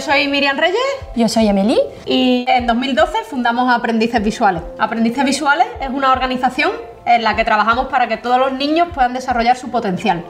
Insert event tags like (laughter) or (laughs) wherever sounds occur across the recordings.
Yo soy Miriam Reyes Yo soy Emily. y en 2012 fundamos Aprendices Visuales. Aprendices Visuales es una organización en la que trabajamos para que todos los niños puedan desarrollar su potencial.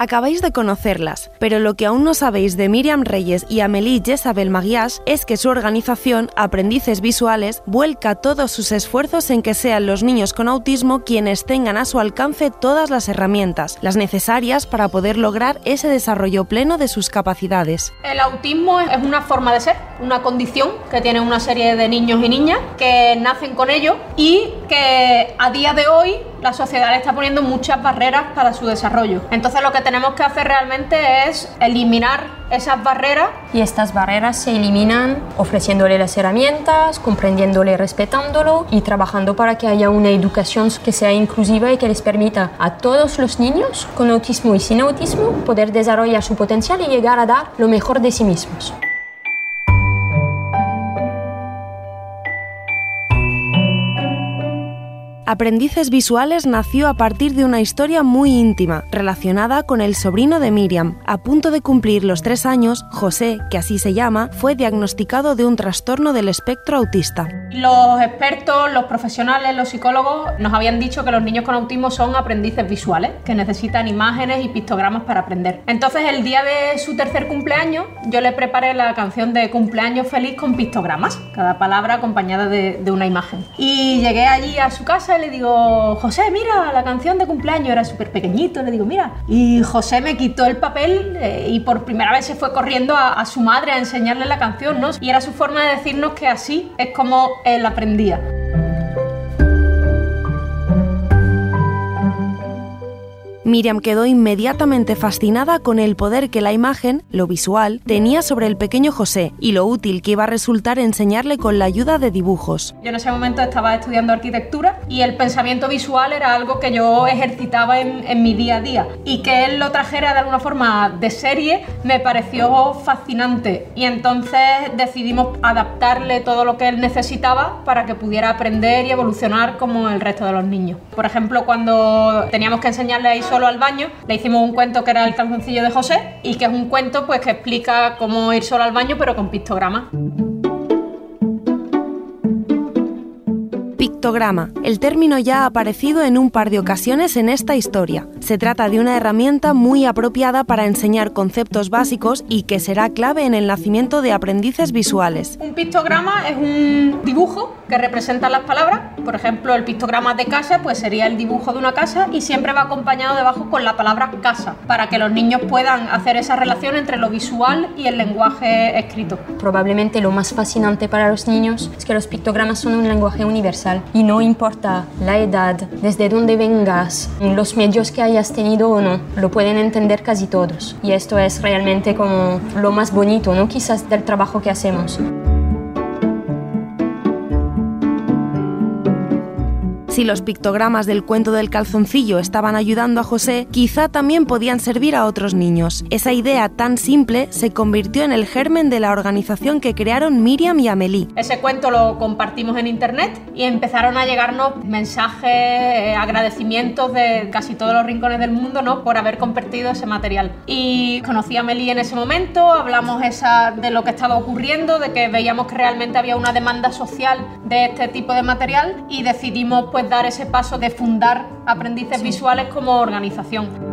Acabáis de conocerlas, pero lo que aún no sabéis de Miriam Reyes y Amélie Jezabel Maguias es que su organización, Aprendices Visuales, vuelca todos sus esfuerzos en que sean los niños con autismo quienes tengan a su alcance todas las herramientas, las necesarias para poder lograr ese desarrollo pleno de sus capacidades. El autismo es una forma de ser, una condición que tiene una serie de niños y niñas que nacen con ello y que a día de hoy la sociedad le está poniendo muchas barreras para su desarrollo. Entonces lo que tenemos que hacer realmente es eliminar esas barreras Y estas barreras se eliminan ofreciéndole las herramientas, comprendiéndole, respetándolo y trabajando para que haya una educación que sea inclusiva y que les permita a todos los niños con autismo y sin autismo poder desarrollar su potencial y llegar a dar lo mejor de sí mismos. Aprendices Visuales nació a partir de una historia muy íntima, relacionada con el sobrino de Miriam. A punto de cumplir los tres años, José, que así se llama, fue diagnosticado de un trastorno del espectro autista. Los expertos, los profesionales, los psicólogos nos habían dicho que los niños con autismo son aprendices visuales, que necesitan imágenes y pictogramas para aprender. Entonces, el día de su tercer cumpleaños, yo le preparé la canción de cumpleaños feliz con pictogramas, cada palabra acompañada de, de una imagen. Y llegué allí a su casa le digo, José, mira, la canción de cumpleaños era súper pequeñito, le digo, mira. Y José me quitó el papel eh, y por primera vez se fue corriendo a, a su madre a enseñarle la canción, ¿no? Y era su forma de decirnos que así es como él aprendía. Miriam quedó inmediatamente fascinada con el poder que la imagen, lo visual, tenía sobre el pequeño José y lo útil que iba a resultar enseñarle con la ayuda de dibujos. Yo en ese momento estaba estudiando arquitectura y el pensamiento visual era algo que yo ejercitaba en, mi día a día. Y que él lo trajera de alguna forma de serie me pareció fascinante. Y entonces decidimos adaptarle todo lo que él necesitaba para que pudiera aprender y evolucionar como el resto de los niños. Por ejemplo, cuando teníamos que enseñarle a ir solo al baño, le hicimos un cuento que era el calzoncillo de José y que es un cuento pues que explica cómo ir solo al baño pero con pictogramas. Pictograma. El término ya ha aparecido en un par de ocasiones en esta historia. Se trata de una herramienta muy apropiada para enseñar conceptos básicos y que será clave en el nacimiento de aprendices visuales. Un pictograma es un dibujo que representa las palabras. Por ejemplo, el pictograma de casa pues sería el dibujo de una casa y siempre va acompañado debajo con la palabra casa para que los niños puedan hacer esa relación entre lo visual y el lenguaje escrito. Probablemente lo más fascinante para los niños es que los pictogramas son un lenguaje universal y no importa la edad, desde dónde vengas, los medios que hayas tenido o no, lo pueden entender casi todos. Y esto es realmente como lo más bonito, ¿no? Quizás del trabajo que hacemos. Si los pictogramas del cuento del calzoncillo estaban ayudando a José, quizá también podían servir a otros niños. Esa idea tan simple se convirtió en el germen de la organización que crearon Miriam y Amélie. Ese cuento lo compartimos en internet y empezaron a llegarnos mensajes, agradecimientos de casi todos los rincones del mundo ¿no? por haber compartido ese material. Y conocí a Amélie en ese momento, hablamos esa, de lo que estaba ocurriendo, de que veíamos que realmente había una demanda social de este tipo de material y decidimos pues dar ese paso de fundar aprendices visuales como organización.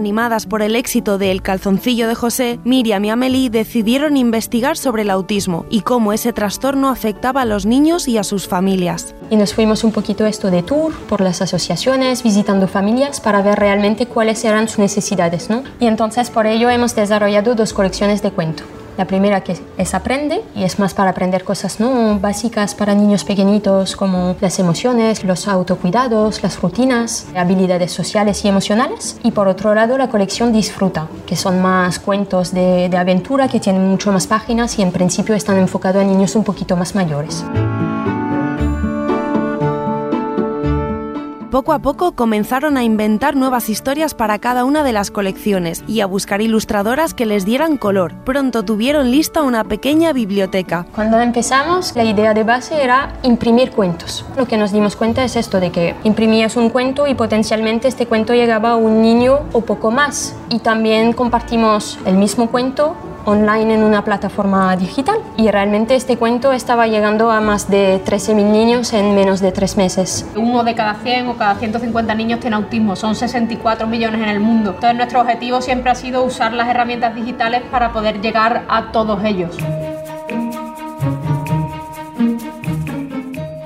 Animadas por el éxito de El calzoncillo de José, Miriam y Amélie decidieron investigar sobre el autismo y cómo ese trastorno afectaba a los niños y a sus familias. Y nos fuimos un poquito esto de tour por las asociaciones, visitando familias para ver realmente cuáles eran sus necesidades, ¿no? Y entonces por ello hemos desarrollado dos colecciones de cuentos. La primera que es aprende y es más para aprender cosas no básicas para niños pequeñitos como las emociones, los autocuidados, las rutinas, habilidades sociales y emocionales. Y por otro lado la colección disfruta, que son más cuentos de, de aventura que tienen mucho más páginas y en principio están enfocados a niños un poquito más mayores. Poco a poco comenzaron a inventar nuevas historias para cada una de las colecciones y a buscar ilustradoras que les dieran color. Pronto tuvieron lista una pequeña biblioteca. Cuando empezamos, la idea de base era imprimir cuentos. Lo que nos dimos cuenta es esto de que imprimías un cuento y potencialmente este cuento llegaba a un niño o poco más. Y también compartimos el mismo cuento online en una plataforma digital y realmente este cuento estaba llegando a más de 13.000 niños en menos de tres meses. Uno de cada 100 o cada 150 niños tiene autismo, son 64 millones en el mundo. Entonces nuestro objetivo siempre ha sido usar las herramientas digitales para poder llegar a todos ellos.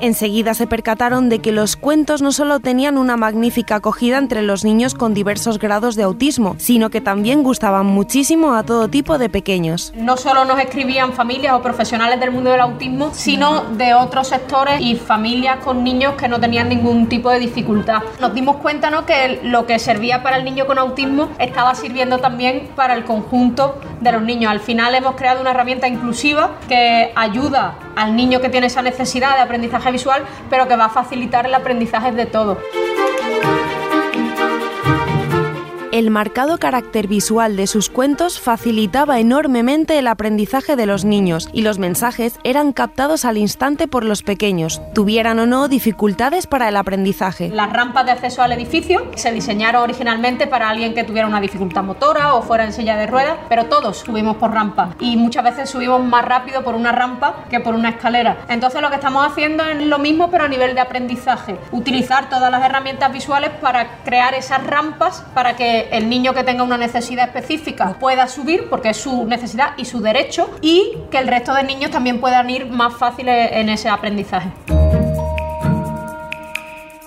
Enseguida se percataron de que los cuentos no solo tenían una magnífica acogida entre los niños con diversos grados de autismo, sino que también gustaban muchísimo a todo tipo de pequeños. No solo nos escribían familias o profesionales del mundo del autismo, sino de otros sectores y familias con niños que no tenían ningún tipo de dificultad. Nos dimos cuenta ¿no? que lo que servía para el niño con autismo estaba sirviendo también para el conjunto de los niños. Al final hemos creado una herramienta inclusiva que ayuda al niño que tiene esa necesidad de aprendizaje visual, pero que va a facilitar el aprendizaje de todo. El marcado carácter visual de sus cuentos facilitaba enormemente el aprendizaje de los niños y los mensajes eran captados al instante por los pequeños, tuvieran o no dificultades para el aprendizaje. Las rampas de acceso al edificio se diseñaron originalmente para alguien que tuviera una dificultad motora o fuera en silla de ruedas, pero todos subimos por rampa y muchas veces subimos más rápido por una rampa que por una escalera. Entonces lo que estamos haciendo es lo mismo pero a nivel de aprendizaje, utilizar todas las herramientas visuales para crear esas rampas para el niño que tenga una necesidad específica pueda subir porque es su necesidad y su derecho y que el resto de niños también puedan ir más fáciles en ese aprendizaje.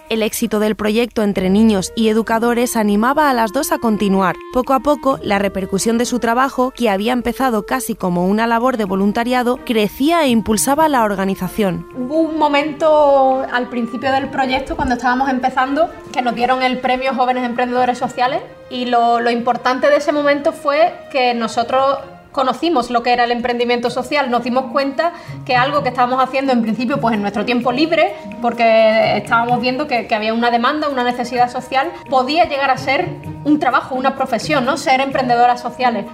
El éxito del proyecto entre niños y educadores animaba a las dos a continuar. Poco a poco, la repercusión de su trabajo, que había empezado casi como una labor de voluntariado, crecía e impulsaba la organización. Hubo un momento al principio del proyecto, cuando estábamos empezando, que nos dieron el premio Jóvenes Emprendedores Sociales y lo, lo importante de ese momento fue que nosotros conocimos lo que era el emprendimiento social, nos dimos cuenta que algo que estábamos haciendo en principio pues en nuestro tiempo libre, porque estábamos viendo que, que, había una demanda, una necesidad social, podía llegar a ser un trabajo, una profesión, ¿no? Ser emprendedoras sociales.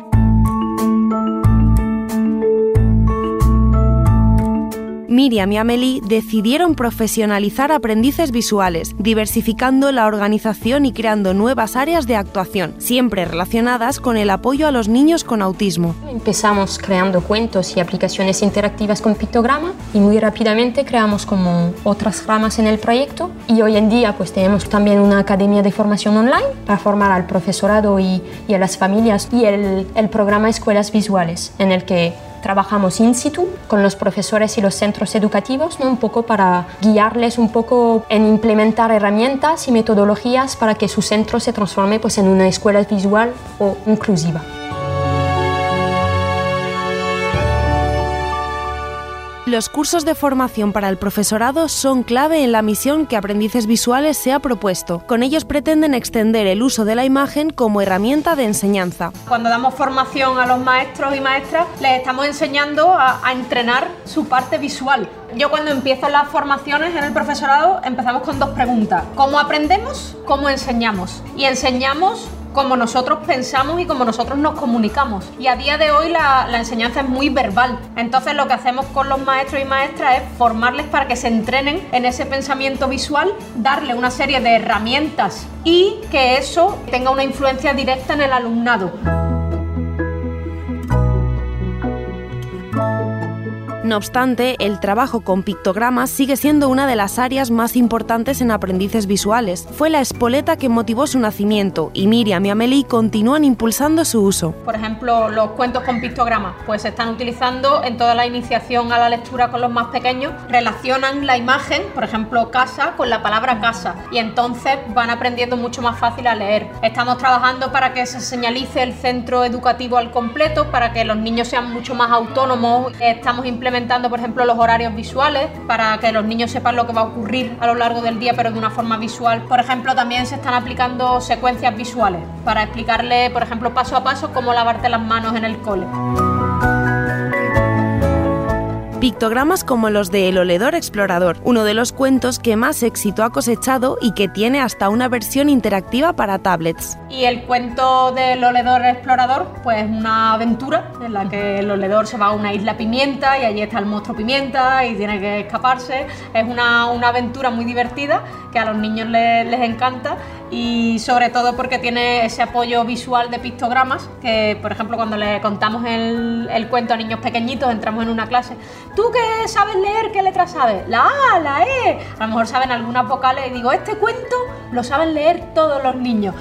Miriam y Amelie decidieron profesionalizar aprendices visuales, diversificando la organización y creando nuevas áreas de actuación, siempre relacionadas con el apoyo a los niños con autismo. Empezamos creando cuentos y aplicaciones interactivas con pictograma y muy rápidamente creamos como otras ramas en el proyecto y hoy en día pues tenemos también una academia de formación online para formar al profesorado y, y a las familias y el, el programa Escuelas Visuales en el que trabajamos in situ con los profesores y los centros educativos, un poco para guiarles un poco en implementar herramientas y metodologías para que su centro se transforme pues, en una escuela visual o inclusiva. Los cursos de formación para el profesorado son clave en la misión que Aprendices Visuales se ha propuesto. Con ellos pretenden extender el uso de la imagen como herramienta de enseñanza. Cuando damos formación a los maestros y maestras, les estamos enseñando a, entrenar su parte visual. Yo cuando empiezo las formaciones en el profesorado empezamos con dos preguntas. ¿Cómo aprendemos? ¿Cómo enseñamos? Y enseñamos como nosotros pensamos y como nosotros nos comunicamos. Y a día de hoy la, enseñanza es muy verbal. Entonces lo que hacemos con los maestros y maestras es formarles para que se entrenen en ese pensamiento visual, darle una serie de herramientas y que eso tenga una influencia directa en el alumnado. No obstante, el trabajo con pictogramas sigue siendo una de las áreas más importantes en aprendices visuales. Fue la espoleta que motivó su nacimiento y Miriam y Amelie continúan impulsando su uso. Por ejemplo, los cuentos con pictogramas, pues se están utilizando en toda la iniciación a la lectura con los más pequeños. Relacionan la imagen, por ejemplo, casa, con la palabra casa y entonces van aprendiendo mucho más fácil a leer. Estamos trabajando para que se señalice el centro educativo al completo, para que los niños sean mucho más autónomos. Estamos implementando, por ejemplo, los horarios visuales para que los niños sepan lo que va a ocurrir a lo largo del día, pero de una forma visual. Por ejemplo, también se están aplicando secuencias visuales para explicarle, por ejemplo, paso a paso cómo lavarte las manos en el cole. Pictogramas como los de El Oledor Explorador, uno de los cuentos que más éxito ha cosechado y que tiene hasta una versión interactiva para tablets. Y el cuento del Oledor Explorador, pues una aventura en la que el Oledor se va a una isla pimienta y allí está el monstruo pimienta y tiene que escaparse. Es una, una aventura muy divertida que a los niños les, les encanta y sobre todo porque tiene ese apoyo visual de pictogramas que, por ejemplo, cuando le contamos el, el, cuento a niños pequeñitos, entramos en una clase, ¿tú qué sabes leer? ¿Qué letras sabes? La A, la E, a lo mejor saben algunas vocales y digo, este cuento lo saben leer todos los niños.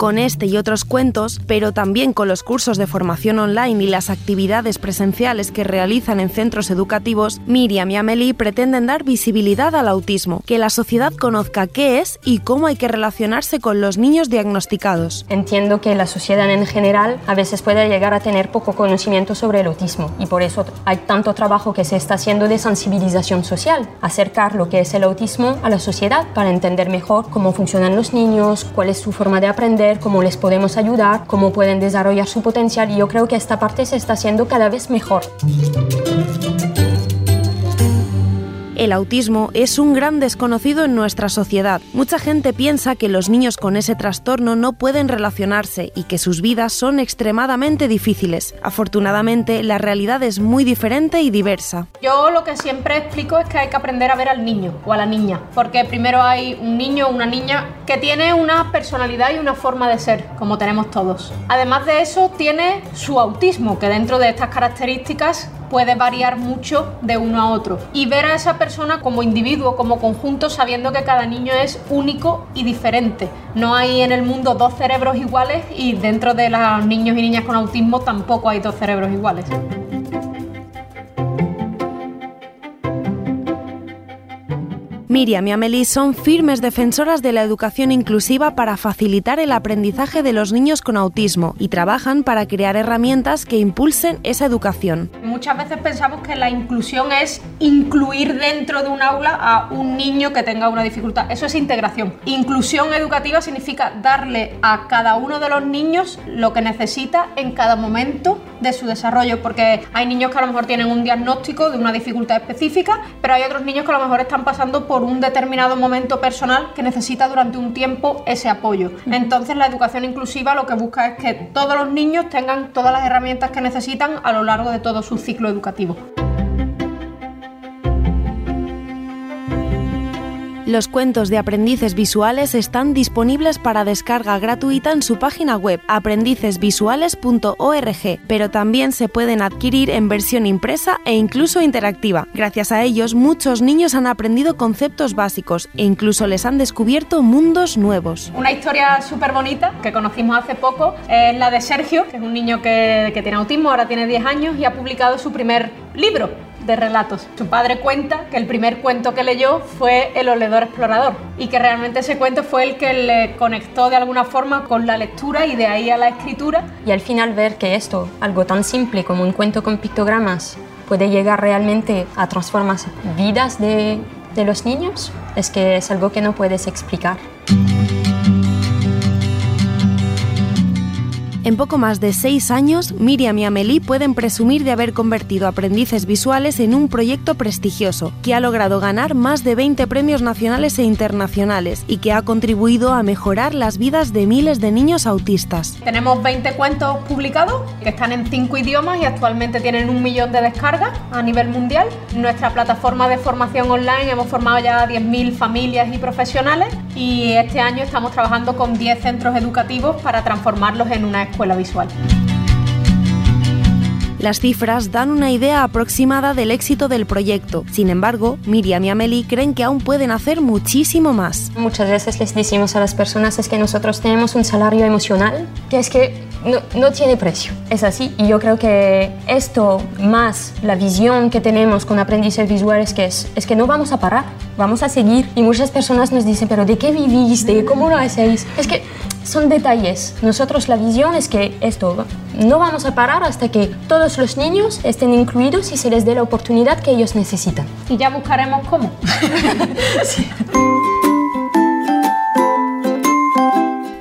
Con este y otros cuentos, pero también con los cursos de formación online y las actividades presenciales que realizan en centros educativos, Miriam y Amelie pretenden dar visibilidad al autismo, que la sociedad conozca qué es y cómo hay que relacionarse con los niños diagnosticados. Entiendo que la sociedad en general a veces puede llegar a tener poco conocimiento sobre el autismo y por eso hay tanto trabajo que se está haciendo de sensibilización social, acercar lo que es el autismo a la sociedad para entender mejor cómo funcionan los niños, cuál es su forma de aprender, cómo les podemos ayudar, cómo pueden desarrollar su potencial y yo creo que esta parte se está haciendo cada vez mejor. El autismo es un gran desconocido en nuestra sociedad. Mucha gente piensa que los niños con ese trastorno no pueden relacionarse y que sus vidas son extremadamente difíciles. Afortunadamente, la realidad es muy diferente y diversa. Yo lo que siempre explico es que hay que aprender a ver al niño o a la niña, porque primero hay un niño o una niña que tiene una personalidad y una forma de ser, como tenemos todos. Además de eso, tiene su autismo, que dentro de estas características puede variar mucho de uno a otro. Y ver a esa persona como individuo, como conjunto, sabiendo que cada niño es único y diferente. No hay en el mundo dos cerebros iguales y dentro de los niños y niñas con autismo tampoco hay dos cerebros iguales. Miriam y Amelie son firmes defensoras de la educación inclusiva para facilitar el aprendizaje de los niños con autismo y trabajan para crear herramientas que impulsen esa educación. Muchas veces pensamos que la inclusión es incluir dentro de un aula a un niño que tenga una dificultad. Eso es integración. Inclusión educativa significa darle a cada uno de los niños lo que necesita en cada momento de su desarrollo, porque hay niños que a lo mejor tienen un diagnóstico de una dificultad específica, pero hay otros niños que a lo mejor están pasando por un determinado momento personal que necesita durante un tiempo ese apoyo. Entonces la educación inclusiva lo que busca es que todos los niños tengan todas las herramientas que necesitan a lo largo de todo su ciclo educativo. Los cuentos de aprendices visuales están disponibles para descarga gratuita en su página web aprendicesvisuales.org, pero también se pueden adquirir en versión impresa e incluso interactiva. Gracias a ellos, muchos niños han aprendido conceptos básicos e incluso les han descubierto mundos nuevos. Una historia súper bonita que conocimos hace poco es la de Sergio, que es un niño que, que tiene autismo, ahora tiene 10 años y ha publicado su primer libro de relatos. Su padre cuenta que el primer cuento que leyó fue El oledor explorador y que realmente ese cuento fue el que le conectó de alguna forma con la lectura y de ahí a la escritura. Y al final ver que esto, algo tan simple como un cuento con pictogramas, puede llegar realmente a transformar vidas de, de los niños, es que es algo que no puedes explicar. En poco más de seis años, Miriam y Amelie pueden presumir de haber convertido aprendices visuales en un proyecto prestigioso, que ha logrado ganar más de 20 premios nacionales e internacionales y que ha contribuido a mejorar las vidas de miles de niños autistas. Tenemos 20 cuentos publicados que están en cinco idiomas y actualmente tienen un millón de descargas a nivel mundial. En nuestra plataforma de formación online hemos formado ya 10.000 familias y profesionales y este año estamos trabajando con 10 centros educativos para transformarlos en una escuela visual. Las cifras dan una idea aproximada del éxito del proyecto. Sin embargo, Miriam y Amelie creen que aún pueden hacer muchísimo más. Muchas veces les decimos a las personas es que nosotros tenemos un salario emocional, que es que no, no, tiene precio. Es así. Y yo creo que esto, más la visión que tenemos con aprendices visuales, que es, es que no vamos a parar, vamos a seguir. Y muchas personas nos dicen, pero ¿de qué vivís? ¿De cómo lo hacéis? Es que son detalles. Nosotros la visión es que esto no vamos a parar hasta que todos los niños estén incluidos y se les dé la oportunidad que ellos necesitan. Y ya buscaremos cómo. (laughs) (laughs) sí.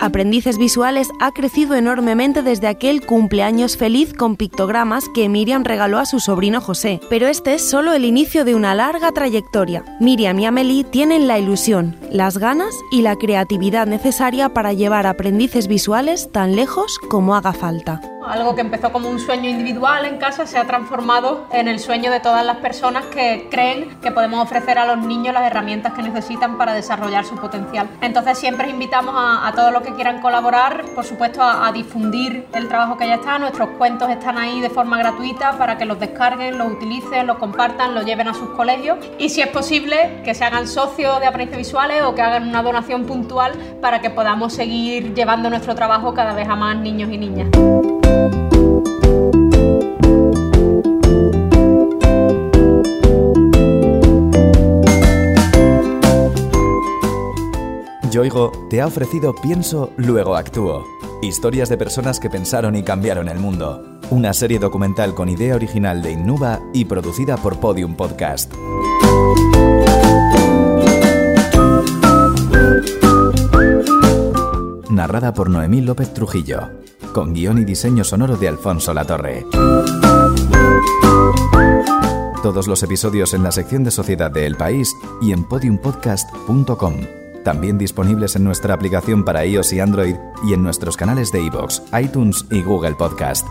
Aprendices Visuales ha crecido enormemente desde aquel cumpleaños feliz con pictogramas que Miriam regaló a su sobrino José. Pero este es solo el inicio de una larga trayectoria. Miriam y Amelie tienen la ilusión, las ganas y la creatividad necesaria para llevar aprendices visuales tan lejos como haga falta. Algo que empezó como un sueño individual en casa se ha transformado en el sueño de todas las personas que creen que podemos ofrecer a los niños las herramientas que necesitan para desarrollar su potencial. Entonces siempre invitamos a, todos los que quieran colaborar, por supuesto, a, a, difundir el trabajo que ya está. Nuestros cuentos están ahí de forma gratuita para que los descarguen, los utilicen, los compartan, los lleven a sus colegios y si es posible que se hagan socios de aprendizaje visuales o que hagan una donación puntual para que podamos seguir llevando nuestro trabajo cada vez a más niños y niñas. Yoigo te ha ofrecido Pienso, luego actúo. Historias de personas que pensaron y cambiaron el mundo. Una serie documental con idea original de Innuba y producida por Podium Podcast. Narrada por Noemí López Trujillo. Con guion y diseño sonoro de Alfonso Latorre. Todos los episodios en la sección de Sociedad de El País y en podiumpodcast.com. También disponibles en nuestra aplicación para iOS y Android y en nuestros canales de iVoox, iTunes y Google Podcast.